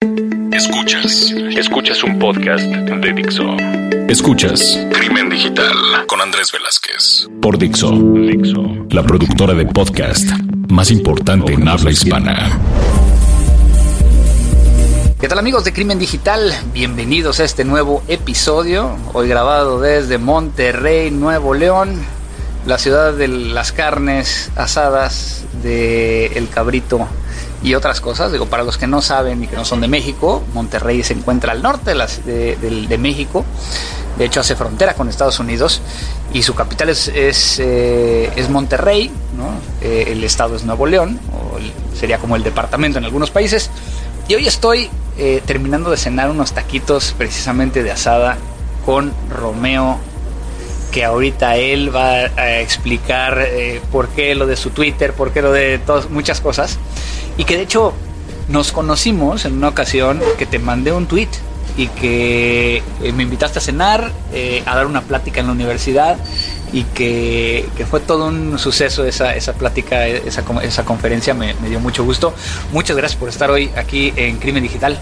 Escuchas, escuchas un podcast de Dixo. Escuchas Crimen Digital con Andrés Velázquez por Dixo, Dixo, la productora de podcast más importante en habla hispana. ¿Qué tal amigos de Crimen Digital? Bienvenidos a este nuevo episodio, hoy grabado desde Monterrey, Nuevo León, la ciudad de las carnes asadas, de el cabrito y otras cosas. Digo, para los que no saben y que no son de México, Monterrey se encuentra al norte de, México. De hecho, hace frontera con Estados Unidos y su capital es, es, eh, Monterrey. Eh, el estado es Nuevo León, o sería como el departamento en algunos países. Y hoy estoy eh, terminando de cenar unos taquitos precisamente de asada con Romeo que ahorita él va a explicar por qué lo de su Twitter, por qué lo de muchas cosas. Y que de hecho nos conocimos en una ocasión que te mandé un tweet y que eh, me invitaste a cenar, eh, a dar una plática en la universidad y que, fue todo un suceso esa, esa plática, esa, esa conferencia, me, dio mucho gusto. Muchas gracias por estar hoy aquí en Crimen Digital.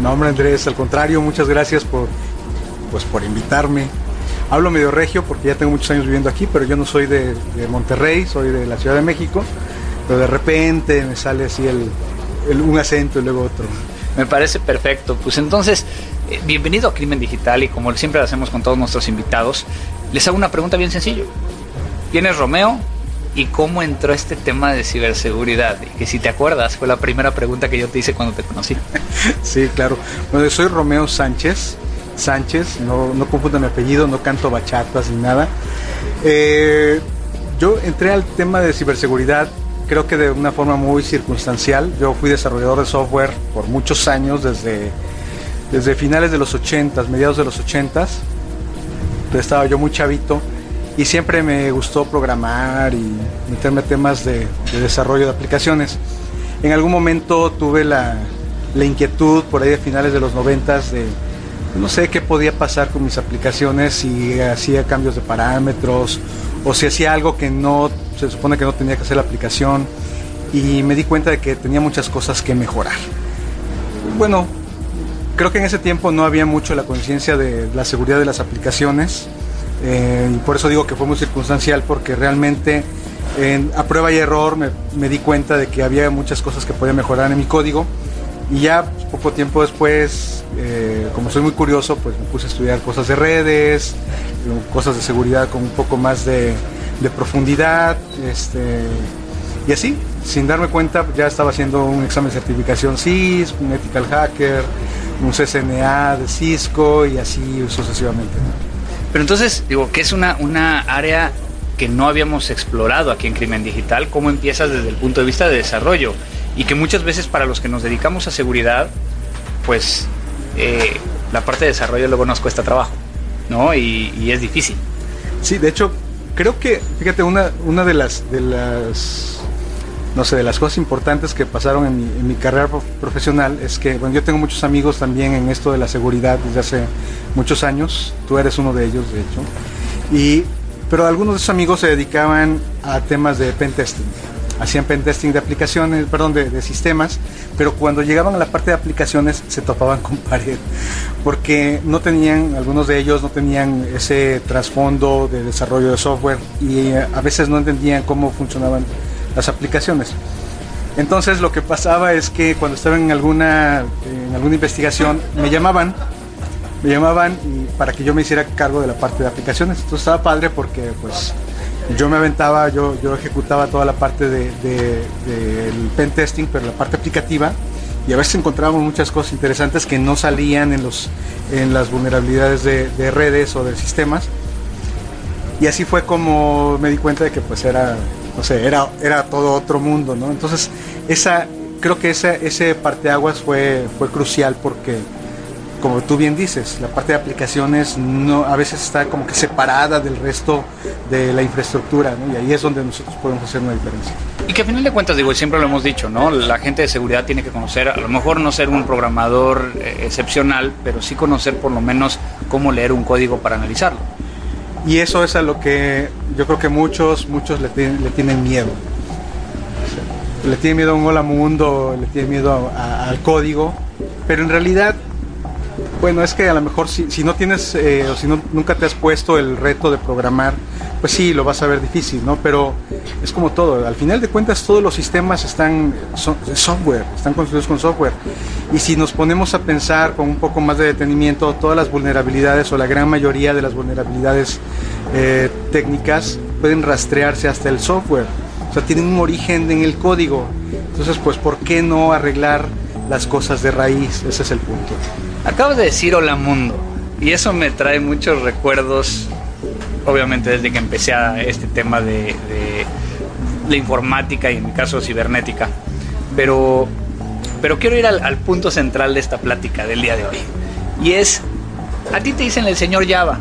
No, hombre Andrés, al contrario, muchas gracias por, pues, por invitarme. Hablo medio regio porque ya tengo muchos años viviendo aquí, pero yo no soy de, de Monterrey, soy de la Ciudad de México pero de repente me sale así el, un acento y luego otro. Me parece perfecto. Pues entonces, eh, bienvenido a Crimen Digital y como siempre lo hacemos con todos nuestros invitados, les hago una pregunta bien sencilla. ¿Quién es Romeo y cómo entró este tema de ciberseguridad? Y que si te acuerdas, fue la primera pregunta que yo te hice cuando te conocí. sí, claro. Bueno, soy Romeo Sánchez. Sánchez, no, no confundan mi apellido, no canto bachatas ni nada. Eh, yo entré al tema de ciberseguridad creo que de una forma muy circunstancial. Yo fui desarrollador de software por muchos años, desde, desde finales de los 80, mediados de los 80. Estaba yo muy chavito y siempre me gustó programar y meterme a temas de, desarrollo de aplicaciones. En algún momento tuve la, la inquietud por ahí de finales de los 90 de no sé qué podía pasar con mis aplicaciones si hacía cambios de parámetros o si hacía algo que no se supone que no tenía que hacer la aplicación y me di cuenta de que tenía muchas cosas que mejorar. Bueno, creo que en ese tiempo no había mucho la conciencia de la seguridad de las aplicaciones eh, y por eso digo que fue muy circunstancial porque realmente a prueba y error me, di cuenta de que había muchas cosas que podía mejorar en mi código y ya poco tiempo después, eh, como soy muy curioso, pues me puse a estudiar cosas de redes, cosas de seguridad con un poco más de, de profundidad, este, y así, sin darme cuenta, ya estaba haciendo un examen de certificación CIS, un Ethical Hacker, un CCNA de Cisco y así sucesivamente. Pero entonces, digo, que es una, una área que no habíamos explorado aquí en Crimen Digital, ¿cómo empiezas desde el punto de vista de desarrollo? Y que muchas veces para los que nos dedicamos a seguridad, pues eh, la parte de desarrollo luego nos cuesta trabajo, ¿no? Y, y es difícil. Sí, de hecho, creo que, fíjate, una, una de las de las no sé, de las cosas importantes que pasaron en mi, carrera profesional es que, bueno, yo tengo muchos amigos también en esto de la seguridad desde hace muchos años, tú eres uno de ellos, de hecho, y, pero algunos de esos amigos se dedicaban a temas de pentesting hacían pentesting de aplicaciones, perdón, de, sistemas, pero cuando llegaban a la parte de aplicaciones se topaban con pared, porque no tenían, algunos de ellos no tenían ese trasfondo de desarrollo de software y eh, a veces no entendían cómo funcionaban las aplicaciones. Entonces lo que pasaba es que cuando estaban en alguna, en alguna investigación me llamaban, me llamaban para que yo me hiciera cargo de la parte de aplicaciones. Entonces estaba padre porque pues yo me aventaba, yo, yo ejecutaba toda la parte del de, pen testing, pero la parte aplicativa, y a veces encontrábamos muchas cosas interesantes que no salían en, los, en las vulnerabilidades de, redes o de sistemas. Y así fue como me di cuenta de que pues era, no sé, era, era todo otro mundo, ¿no? Entonces, esa, creo que ese, ese parteaguas fue, fue crucial porque como tú bien dices, la parte de aplicaciones no, a veces está como que separada del resto de la infraestructura, y ahí es donde nosotros podemos hacer una diferencia. Y que a final de cuentas, digo, siempre lo hemos dicho, ¿no? La gente de seguridad tiene que conocer, a lo mejor no ser un programador eh, excepcional, pero sí conocer por lo menos cómo leer un código para analizarlo. Y eso es a lo que yo creo que muchos, muchos le, le tienen miedo. Le tienen miedo a un hola mundo, le tienen miedo al código, pero en realidad bueno, es que a lo mejor si, no tienes eh, o si no, nunca te has puesto el reto de programar, pues sí, lo vas a ver difícil, ¿no? Pero es como todo, al final de cuentas todos los sistemas están, software, están construidos con software. Y si nos ponemos a pensar con un poco más de detenimiento, todas las vulnerabilidades o la gran mayoría de las vulnerabilidades eh, técnicas pueden rastrearse hasta el software. O sea, tienen un origen en el código. Entonces, pues, ¿por qué no arreglar las cosas de raíz? Ese es el punto. Acabas de decir hola mundo y eso me trae muchos recuerdos, obviamente desde que empecé a este tema de, la informática y en mi caso cibernética. Pero, pero quiero ir al, punto central de esta plática del día de hoy. Y es, a ti te dicen el señor Java,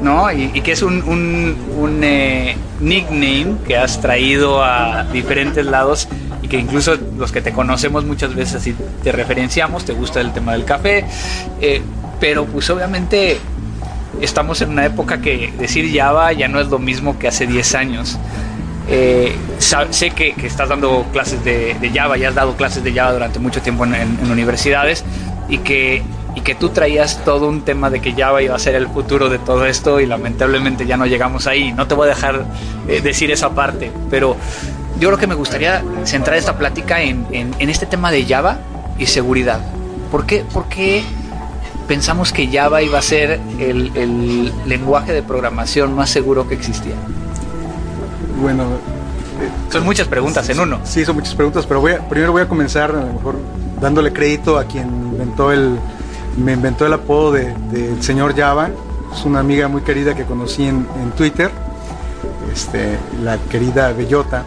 ¿no? Y, que es un, un, eh, nickname que has traído a diferentes lados que incluso los que te conocemos muchas veces así te referenciamos, te gusta el tema del café, eh, pero pues obviamente estamos en una época que decir Java ya no es lo mismo que hace 10 años. Eh, sé que, estás dando clases de, Java, ya has dado clases de Java durante mucho tiempo en, universidades y que, y que tú traías todo un tema de que Java iba a ser el futuro de todo esto y lamentablemente ya no llegamos ahí. No te voy a dejar eh, decir esa parte, pero yo creo que me gustaría centrar esta plática en, este tema de Java y seguridad. ¿Por qué, pensamos que Java iba a ser el, lenguaje de programación más seguro que existía? Bueno, eh, son muchas preguntas en uno. Sí, son muchas preguntas, pero primero voy a comenzar a lo mejor dándole crédito a quien inventó el, me inventó el apodo del de, señor Java. Es una amiga muy querida que conocí en, en Twitter, este, la querida Bellota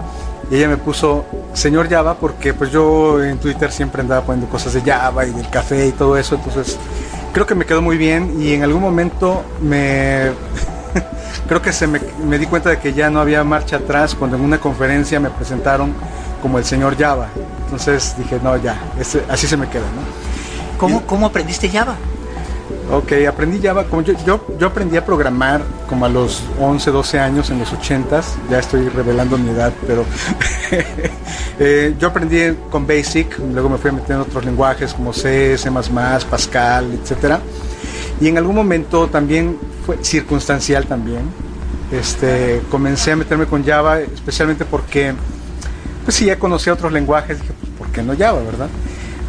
y ella me puso señor Java porque pues yo en Twitter siempre andaba poniendo cosas de Java y del café y todo eso, entonces creo que me quedó muy bien y en algún momento me creo que se me, di cuenta de que ya no había marcha atrás cuando en una conferencia me presentaron como el señor Java. Entonces dije, no, ya, así se me queda, ¿no? ¿Cómo, ¿Cómo aprendiste Java? Ok, aprendí Java, como yo, yo, aprendí a programar como a los 11, 12 años en los 80s, ya estoy revelando mi edad, pero eh, yo aprendí con Basic, luego me fui a meter en otros lenguajes como C, C++, Pascal, etc. Y en algún momento también fue circunstancial también, este, comencé a meterme con Java, especialmente porque, pues sí, ya conocía otros lenguajes, dije, pues, ¿por qué no Java, verdad?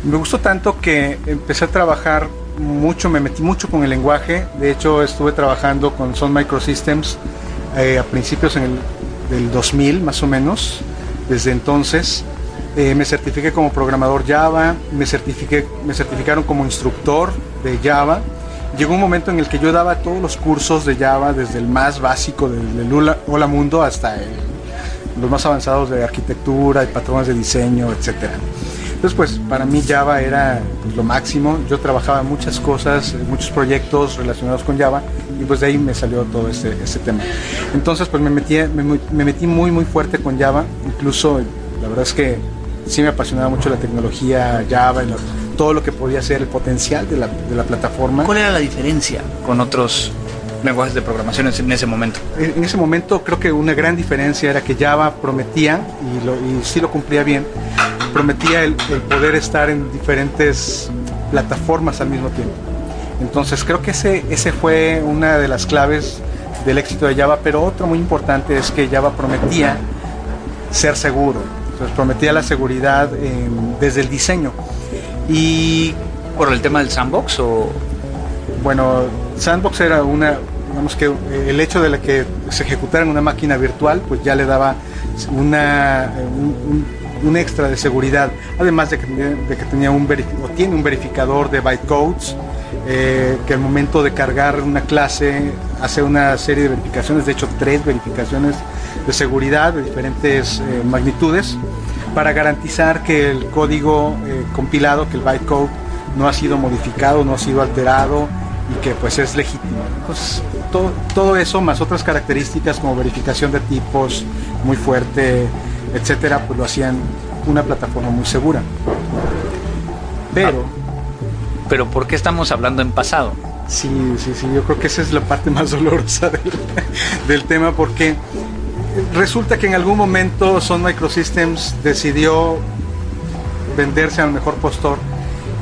Me gustó tanto que empecé a trabajar mucho, me metí mucho con el lenguaje. De hecho, estuve trabajando con Sun Microsystems eh, a principios en el, del 2000, más o menos. Desde entonces eh, me certifiqué como programador Java, me, certifiqué, me certificaron como instructor de Java. Llegó un momento en el que yo daba todos los cursos de Java, desde el más básico del, Hola Mundo hasta los más avanzados de arquitectura y patrones de diseño, etcétera. Entonces, pues para mí Java era pues, lo máximo. Yo trabajaba muchas cosas, muchos proyectos relacionados con Java y pues de ahí me salió todo este, este tema. Entonces, pues me metí, me, metí muy, muy fuerte con Java. Incluso, la verdad es que sí me apasionaba mucho la tecnología Java y todo lo que podía ser el potencial de la, de la plataforma. ¿Cuál era la diferencia con otros lenguajes de programación en ese momento? En ese momento creo que una gran diferencia era que Java prometía, y, lo, y sí lo cumplía bien, prometía el, poder estar en diferentes plataformas al mismo tiempo. Entonces creo que ese, ese fue una de las claves del éxito de Java, pero otro muy importante es que Java prometía ser seguro, entonces prometía la seguridad desde el diseño. ¿Y por el tema del sandbox o...? Bueno, sandbox era una, digamos que el hecho de que se ejecutara en una máquina virtual, pues ya le daba una, un, un extra de seguridad, además de que, que tenía un o tiene un verificador de bytecodes eh, que al momento de cargar una clase hace una serie de verificaciones, de hecho tres verificaciones de seguridad de diferentes eh, magnitudes para garantizar que el código eh, compilado, que el bytecode no ha sido modificado, no ha sido alterado y que pues es legítimo. Entonces, todo eso más otras características como verificación de tipos muy fuerte, etcétera, pues lo hacían una plataforma muy segura. Pero. pero ¿por qué estamos hablando en pasado? Sí, sí, sí, yo creo que esa es la parte más dolorosa del, tema porque resulta que en algún momento Sun Microsystems decidió venderse al mejor postor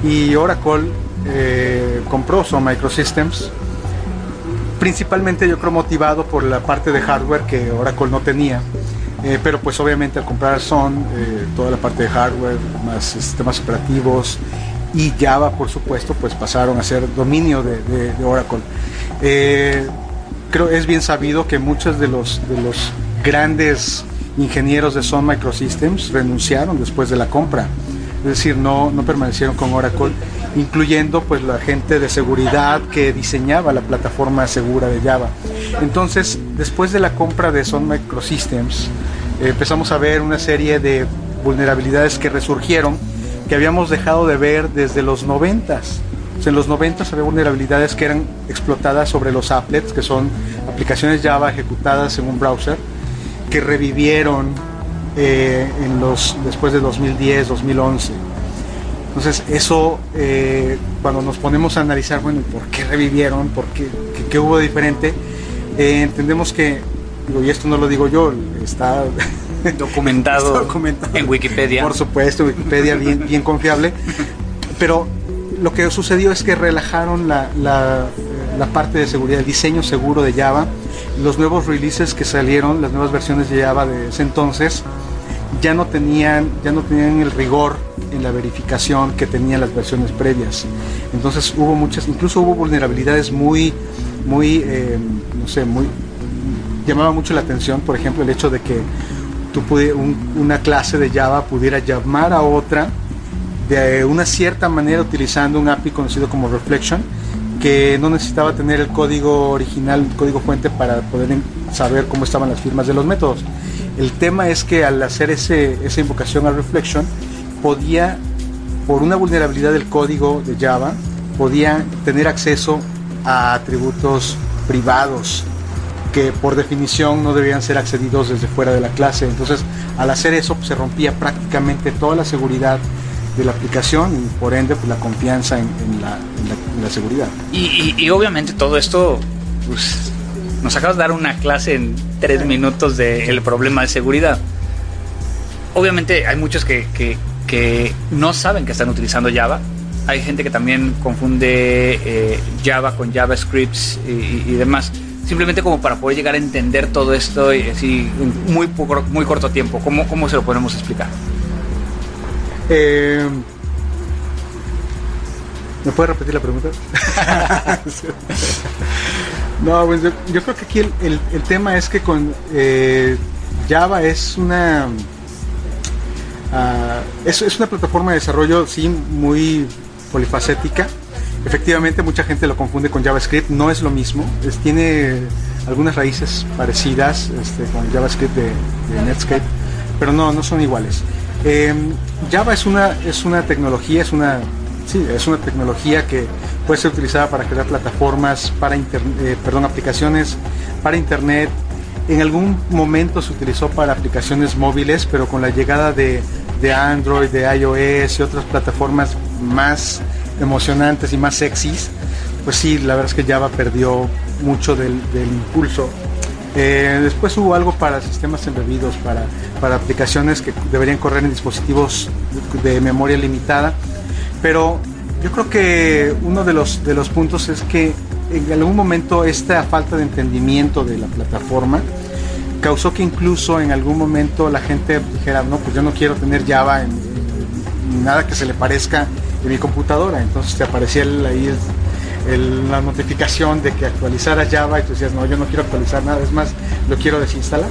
y Oracle eh, compró Sun Microsystems, principalmente yo creo motivado por la parte de hardware que Oracle no tenía. Eh, pero pues obviamente al comprar Sun, eh, toda la parte de hardware, más sistemas operativos y Java por supuesto, pues pasaron a ser dominio de, Oracle. creo es bien sabido que muchos de los, de los grandes ingenieros de Sun Microsystems renunciaron después de la compra es decir, no, no permanecieron con Oracle, incluyendo pues la gente de seguridad que diseñaba la plataforma segura de Java. Entonces, después de la compra de Sun Microsystems, empezamos a ver una serie de vulnerabilidades que resurgieron que habíamos dejado de ver desde los 90 en los 90 había vulnerabilidades que eran explotadas sobre los applets, que son aplicaciones Java ejecutadas en un browser, que revivieron eh, en los, después de 2010, 2011. Entonces eso, eh, cuando nos ponemos a analizar, bueno, ¿por qué revivieron? ¿Por qué, qué, hubo de diferente? Eh, entendemos que, y esto no lo digo yo, está documentado, en Wikipedia. Por supuesto, Wikipedia bien, bien confiable. Pero lo que sucedió es que relajaron la, la, la, parte de seguridad, el diseño seguro de Java. Los nuevos releases que salieron, las nuevas versiones de Java de ese entonces, ya no tenían, ya no tenían el rigor en la verificación que tenían las versiones previas. Entonces hubo muchas, incluso hubo vulnerabilidades muy, muy, eh, no sé, muy, llamaba mucho la atención, por ejemplo, el hecho de que tú una clase de Java pudiera llamar a otra de una cierta manera utilizando un API conocido como Reflection, que no necesitaba tener el código original, el código fuente para poder saber cómo estaban las firmas de los métodos. El tema es que al hacer ese, esa invocación a Reflection, podía, por una vulnerabilidad del código de Java, podía tener acceso a atributos privados que por definición no debían ser accedidos desde fuera de la clase. Entonces, al hacer eso, pues, se rompía prácticamente toda la seguridad de la aplicación y por ende pues, la confianza en, la, seguridad. Y, y, obviamente todo esto pues, nos acabas de dar una clase en tres minutos del problema de seguridad. Obviamente hay muchos que, que, no saben que están utilizando Java. Hay gente que también confunde eh, Java con JavaScript y, demás. Simplemente como para poder llegar a entender todo esto y así en muy, muy corto tiempo. ¿Cómo, ¿Cómo se lo podemos explicar? Eh, ¿Me puede repetir la pregunta? No, pues yo, creo que aquí el, tema es que con eh, Java es una ah, es, una plataforma de desarrollo sí muy polifacética. Efectivamente mucha gente lo confunde con JavaScript, no es lo mismo, tiene algunas raíces parecidas este, con JavaScript de, Netscape, pero no, no son iguales. Em, Java es una, es una tecnología, es una, sí, es una tecnología que puede ser utilizada para crear plataformas, para eh, perdón, aplicaciones para internet. En algún momento se utilizó para aplicaciones móviles, pero con la llegada de, Android, de iOS y otras plataformas más emocionantes y más sexys, pues sí, la verdad es que Java perdió mucho del, impulso. Eh, después hubo algo para sistemas embebidos, para, para aplicaciones que deberían correr en dispositivos de memoria limitada, pero yo creo que uno de los, de los puntos es que en algún momento esta falta de entendimiento de la plataforma causó que incluso en algún momento la gente dijera, no, pues yo no quiero tener Java en, nada que se le parezca en mi computadora. Entonces te aparecía ahí la notificación de que actualizara Java y tú decías, no, yo no quiero actualizar nada, es más, lo quiero desinstalar.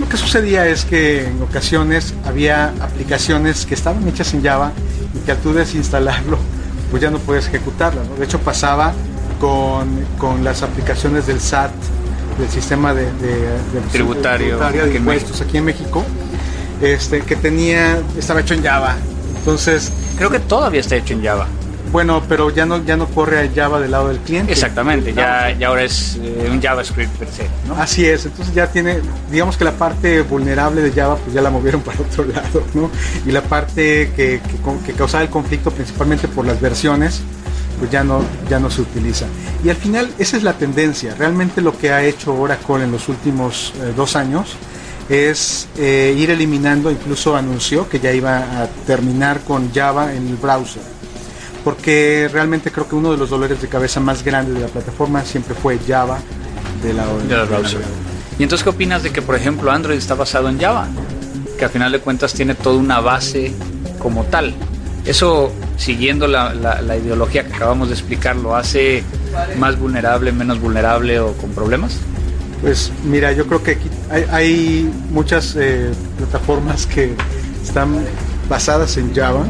Lo que sucedía es que en ocasiones había aplicaciones que estaban hechas en Java y que al tú desinstalarlo pues ya no puedes ejecutarla. De hecho pasaba con, las aplicaciones del SAT, del sistema de, tributario, de impuestos aquí en México, este, que tenía, estaba hecho en Java. Entonces, creo que todavía está hecho en Java. Bueno, pero ya no, ya no corre a Java del lado del cliente. Exactamente, ya, ya ahora es eh, un JavaScript per se. Así es, entonces ya tiene, digamos que la parte vulnerable de Java pues ya la movieron para otro lado, ¿no? Y la parte que, que, causaba el conflicto principalmente por las versiones, pues ya no, ya no se utiliza. Y al final esa es la tendencia, realmente lo que ha hecho Oracle en los últimos eh, dos años es eh, ir eliminando, incluso anunció que ya iba a terminar con Java en el browser porque realmente creo que uno de los dolores de cabeza más grandes de la plataforma siempre fue Java de la, de browser. ¿Y entonces qué opinas de que, por ejemplo, Android está basado en Java? Que al final de cuentas tiene toda una base como tal. Eso, siguiendo la, ideología que acabamos de explicar, lo hace más vulnerable, menos vulnerable o con problemas? Pues mira, yo creo que aquí hay, muchas eh, plataformas que están basadas en Java.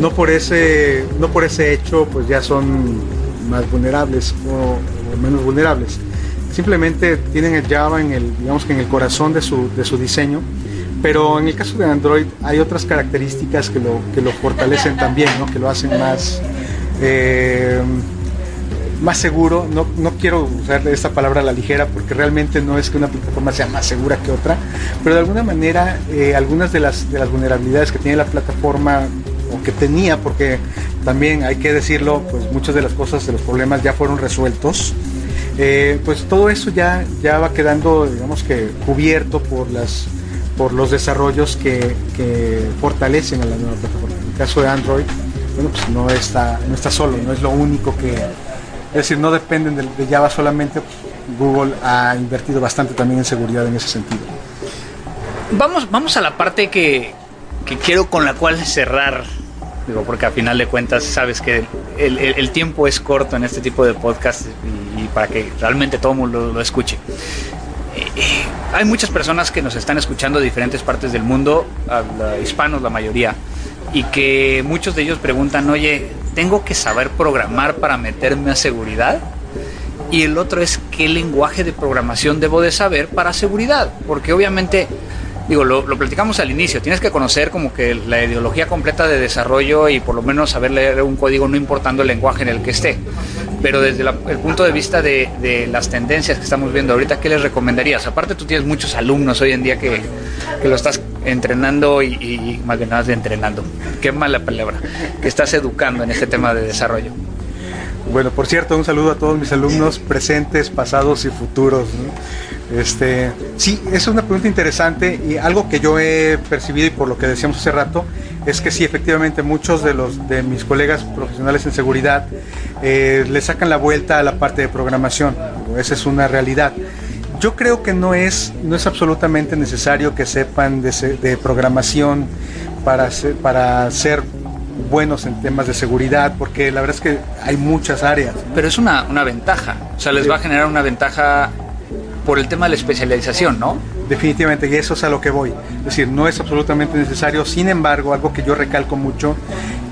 No por ese, no por ese hecho, pues ya son más vulnerables o, menos vulnerables. Simplemente tienen el Java en el, digamos que en el corazón de su, de su diseño pero en el caso de Android hay otras características que lo, que lo fortalecen también, que lo hacen más, eh, más seguro. No, no, quiero usar esta palabra a la ligera porque realmente no es que una plataforma sea más segura que otra, pero de alguna manera eh, algunas de las, de las vulnerabilidades que tiene la plataforma o que tenía, porque también hay que decirlo, pues muchas de las cosas, de los problemas ya fueron resueltos. Eh, pues todo eso ya, ya va quedando, digamos que cubierto por las por los desarrollos que, fortalecen a la nueva plataforma. En el caso de Android, bueno, pues no está, no está solo, no es lo único que... Es decir, no dependen de, Java solamente, Google ha invertido bastante también en seguridad en ese sentido. Vamos, vamos a la parte que, quiero con la cual cerrar digo, porque a final de cuentas sabes que el, tiempo es corto en este tipo de podcast y, para que realmente todo mundo lo escuche hay muchas personas que nos están escuchando de diferentes partes del mundo, hispanos la mayoría, y que muchos de ellos preguntan, oye, ¿tengo que saber programar para meterme a seguridad? Y el otro es, ¿qué lenguaje de programación debo de saber para seguridad? Porque obviamente digo, lo, platicamos al inicio, tienes que conocer como que la ideología completa de desarrollo y por lo menos saber leer un código no importando el lenguaje en el que esté. Pero desde el punto de vista de, las tendencias que estamos viendo ahorita, ¿qué les recomendarías? Aparte tú tienes muchos alumnos hoy en día que, lo estás entrenando y, más bien nada de entrenando, qué mala palabra, que estás educando en este tema de desarrollo. Bueno, por cierto, un saludo a todos mis alumnos presentes, pasados y futuros. Este, sí, es una pregunta interesante y algo que yo he percibido y por lo que decíamos hace rato es que sí, efectivamente muchos de los de mis colegas profesionales en seguridad eh, le sacan la vuelta a la parte de programación. Esa es una realidad. Yo creo que no es, no es absolutamente necesario que sepan de, programación para para ser buenos en temas de seguridad, porque la verdad es que hay muchas áreas. Pero es una, una ventaja, o sea, les va a generar una ventaja por el tema de la especialización, ¿no? Definitivamente, y eso es a lo que voy. Es decir, no es absolutamente necesario, sin embargo, algo que yo recalco mucho,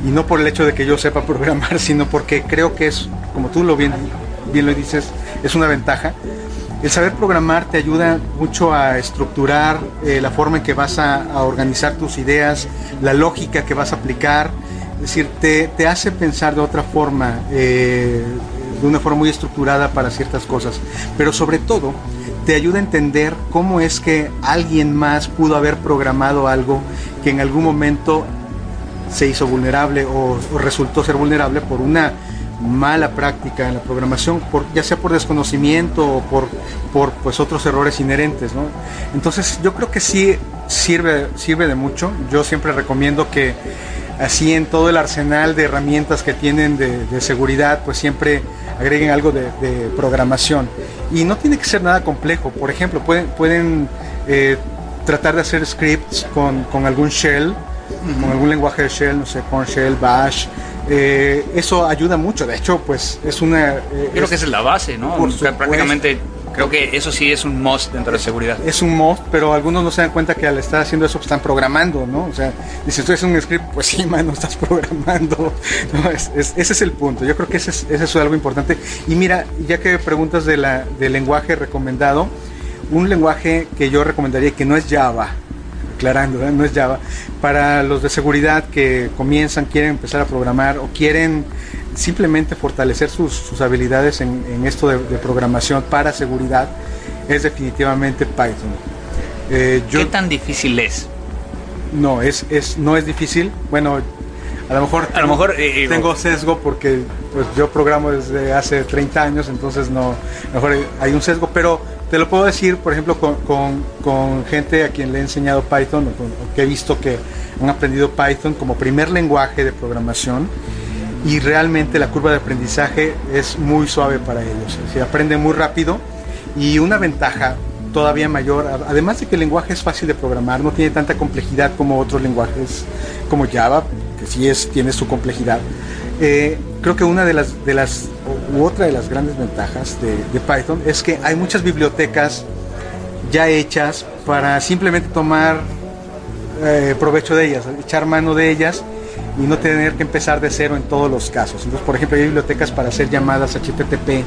y no por el hecho de que yo sepa programar, sino porque creo que es, como tú lo bien, bien lo dices, es una ventaja. El saber programar te ayuda mucho a estructurar eh, la forma en que vas a, organizar tus ideas, la lógica que vas a aplicar, es decir, te, te hace pensar de otra forma, eh, de una forma muy estructurada para ciertas cosas, pero sobre todo te ayuda a entender cómo es que alguien más pudo haber programado algo que en algún momento se hizo vulnerable o, resultó ser vulnerable por una mala práctica en la programación, por, ya sea por desconocimiento o por, por pues, otros errores inherentes. ¿no? Entonces yo creo que sí sirve, sirve de mucho. Yo siempre recomiendo que así en todo el arsenal de herramientas que tienen de, de seguridad, pues siempre agreguen algo de, programación. Y no tiene que ser nada complejo. Por ejemplo, pueden, pueden eh, tratar de hacer scripts con, con algún shell, con algún lenguaje de shell, no sé, con shell, bash. Eh, eso ayuda mucho. De hecho, pues es una... Eh, Creo que esa es la base, ¿no? prácticamente Creo que eso sí es un must dentro de seguridad. Es un must, pero algunos no se dan cuenta que al estar haciendo eso pues, están programando, ¿no? O sea, si tú haces un script, pues sí, mano, estás programando. ese es el punto. Yo creo que ese es, ese es algo importante. Y mira, ya que preguntas de la, del lenguaje recomendado, un lenguaje que yo recomendaría que no es Java, aclarando, ¿eh? no es Java, para los de seguridad que comienzan, quieren empezar a programar o quieren simplemente fortalecer sus, habilidades en, esto de, programación para seguridad es definitivamente Python. Eh, ¿Qué tan difícil es? No, es, es, no es difícil. Bueno, a lo mejor, a lo mejor eh, tengo sesgo porque pues, yo programo desde hace 30 años, entonces no, mejor hay un sesgo, pero te lo puedo decir, por ejemplo, con, gente a quien le he enseñado Python o, que he visto que han aprendido Python como primer lenguaje de programación y realmente la curva de aprendizaje es muy suave para ellos. Se aprende muy rápido y una ventaja todavía mayor, además de que el lenguaje es fácil de programar, no tiene tanta complejidad como otros lenguajes como Java, que sí es, tiene su complejidad. Eh, creo que una de las, de las, u otra de las grandes ventajas de, Python es que hay muchas bibliotecas ya hechas para simplemente tomar eh, provecho de ellas, echar mano de ellas y no tener que empezar de cero en todos los casos. Entonces, por ejemplo, hay bibliotecas para hacer llamadas HTTP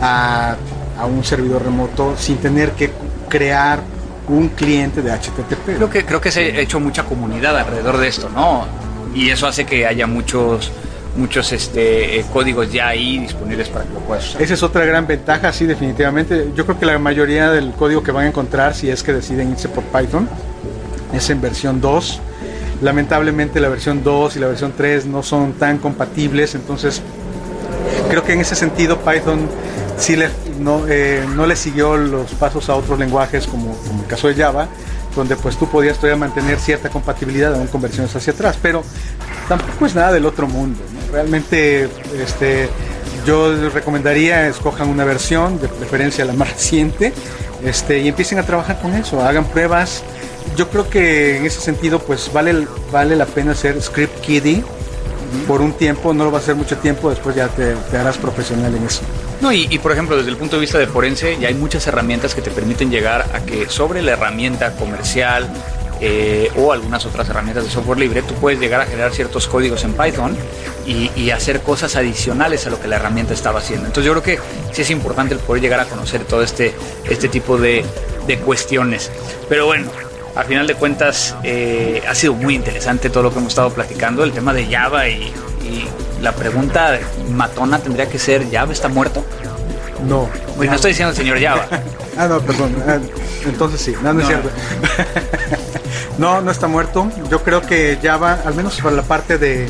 a a un servidor remoto sin tener que crear un cliente de HTTP. Creo que, creo que se ha hecho mucha comunidad alrededor de esto, ¿no? Y eso hace que haya muchos muchos este, eh, códigos ya ahí disponibles para que lo puedas usar. Esa es otra gran ventaja, sí, definitivamente. Yo creo que la mayoría del código que van a encontrar, si es que deciden irse por Python, es en versión 2. Lamentablemente la versión 2 y la versión 3 no son tan compatibles, entonces creo que en ese sentido Python sí le, no, eh, no le siguió los pasos a otros lenguajes como, como, el caso de Java, donde pues tú podías todavía mantener cierta compatibilidad aún conversiones hacia atrás, pero tampoco es nada del otro mundo. Realmente este, yo recomendaría escojan una versión, de preferencia la más reciente, este, y empiecen a trabajar con eso, hagan pruebas. Yo creo que en ese sentido pues vale, vale la pena ser script kiddie por un tiempo, no lo va a hacer mucho tiempo, después ya te, harás profesional en eso. No, y, por ejemplo, desde el punto de vista de forense, ya hay muchas herramientas que te permiten llegar a que sobre la herramienta comercial eh, o algunas otras herramientas de software libre, tú puedes llegar a generar ciertos códigos en Python y, hacer cosas adicionales a lo que la herramienta estaba haciendo. Entonces yo creo que sí es importante el poder llegar a conocer todo este, este tipo de, cuestiones. Pero bueno, al final de cuentas eh, ha sido muy interesante todo lo que hemos estado platicando, el tema de Java y la pregunta matona tendría que ser, ¿Java está muerto? No. no estoy diciendo el señor Java. ah, no, perdón. Ah, entonces sí, no, no, es cierto. no, no está muerto. Yo creo que Java, al menos para la parte de,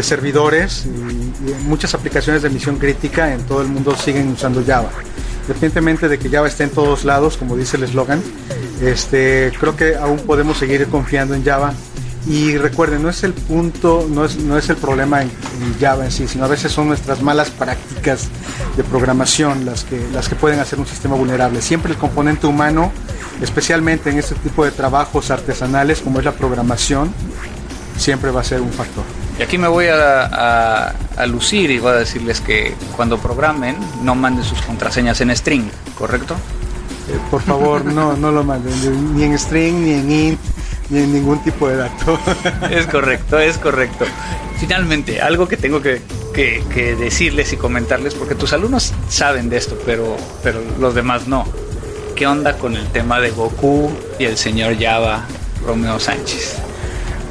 servidores y, muchas aplicaciones de misión crítica en todo el mundo siguen usando Java. Independientemente de que Java esté en todos lados, como dice el eslogan, este, creo que aún podemos seguir confiando en Java y recuerden, no es el punto, no es, no es el problema en, Java en sí, sino a veces son nuestras malas prácticas de programación las que, las que pueden hacer un sistema vulnerable. Siempre el componente humano, especialmente en este tipo de trabajos artesanales como es la programación, siempre va a ser un factor. Y aquí me voy a, a, lucir y voy a decirles que cuando programen no manden sus contraseñas en string, ¿correcto? Eh, por favor, no, no lo manden, ni en string, ni en int, ni en ningún tipo de dato. Es correcto, es correcto. Finalmente, algo que tengo que, decirles y comentarles, porque tus alumnos saben de esto, pero, pero los demás no. ¿Qué onda con el tema de Goku y el señor Java, Romeo Sánchez?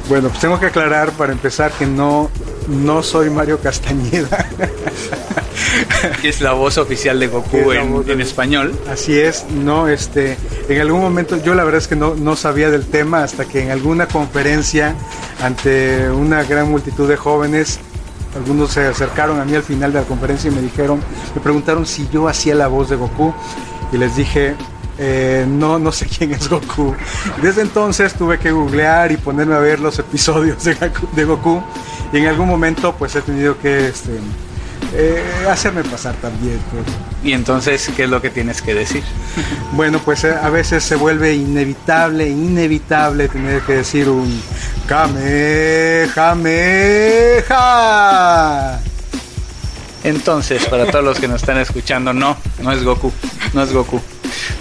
Bueno, pues tengo que aclarar para empezar que no, no soy Mario Castañeda. es la voz oficial de Goku en, español. Así es, no, este, en algún momento yo la verdad es que no, no sabía del tema hasta que en alguna conferencia ante una gran multitud de jóvenes algunos se acercaron a mí al final de la conferencia y me dijeron, me preguntaron si yo hacía la voz de Goku y les dije, eh, no, no sé quién es Goku. Desde entonces tuve que googlear y ponerme a ver los episodios de, de Goku y en algún momento pues he tenido que este, eh, hacerme pasar también. Pues. Y entonces, ¿qué es lo que tienes que decir? Bueno, pues eh, a veces se vuelve inevitable, inevitable tener que decir un Kamehameha. Entonces, para todos los que nos están escuchando, no, no es Goku, no es Goku.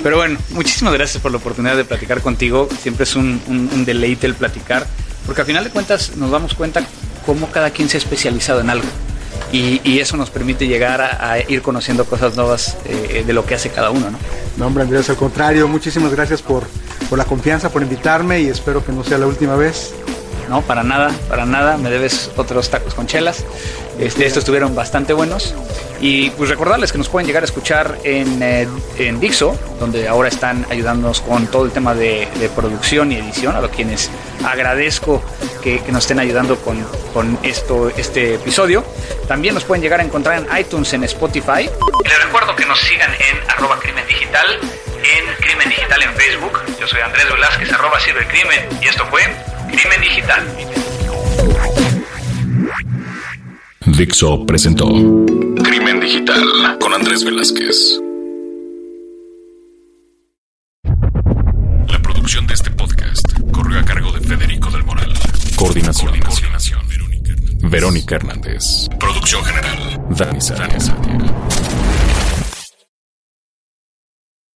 Pero bueno, muchísimas gracias por la oportunidad de platicar contigo. Siempre es un, un deleite el platicar, porque al final de cuentas nos damos cuenta cómo cada quien se ha especializado en algo y, eso nos permite llegar a, ir conociendo cosas nuevas eh, de lo que hace cada uno, ¿no? No, hombre, Andrés, al contrario, muchísimas gracias por, por la confianza, por invitarme y espero que no sea la última vez. No, para nada, para nada, me debes otros tacos con chelas. Este, estos estuvieron bastante buenos. Y pues recordarles que nos pueden llegar a escuchar en, eh, en Dixo, donde ahora están ayudándonos con todo el tema de, producción y edición, a los quienes agradezco que, nos estén ayudando con, con, esto, este episodio. También nos pueden llegar a encontrar en iTunes, en Spotify. Les recuerdo que nos sigan en arroba crimen digital, en crimen digital en Facebook. Yo soy Andrés Velázquez, arroba crimen y esto fue Crimen Digital. Dixo presentó Crimen Digital con Andrés Velázquez. La producción de este podcast corrió a cargo de Federico del Moral. Coordinación. Verónica Hernández. Producción general. Dani Sánchez.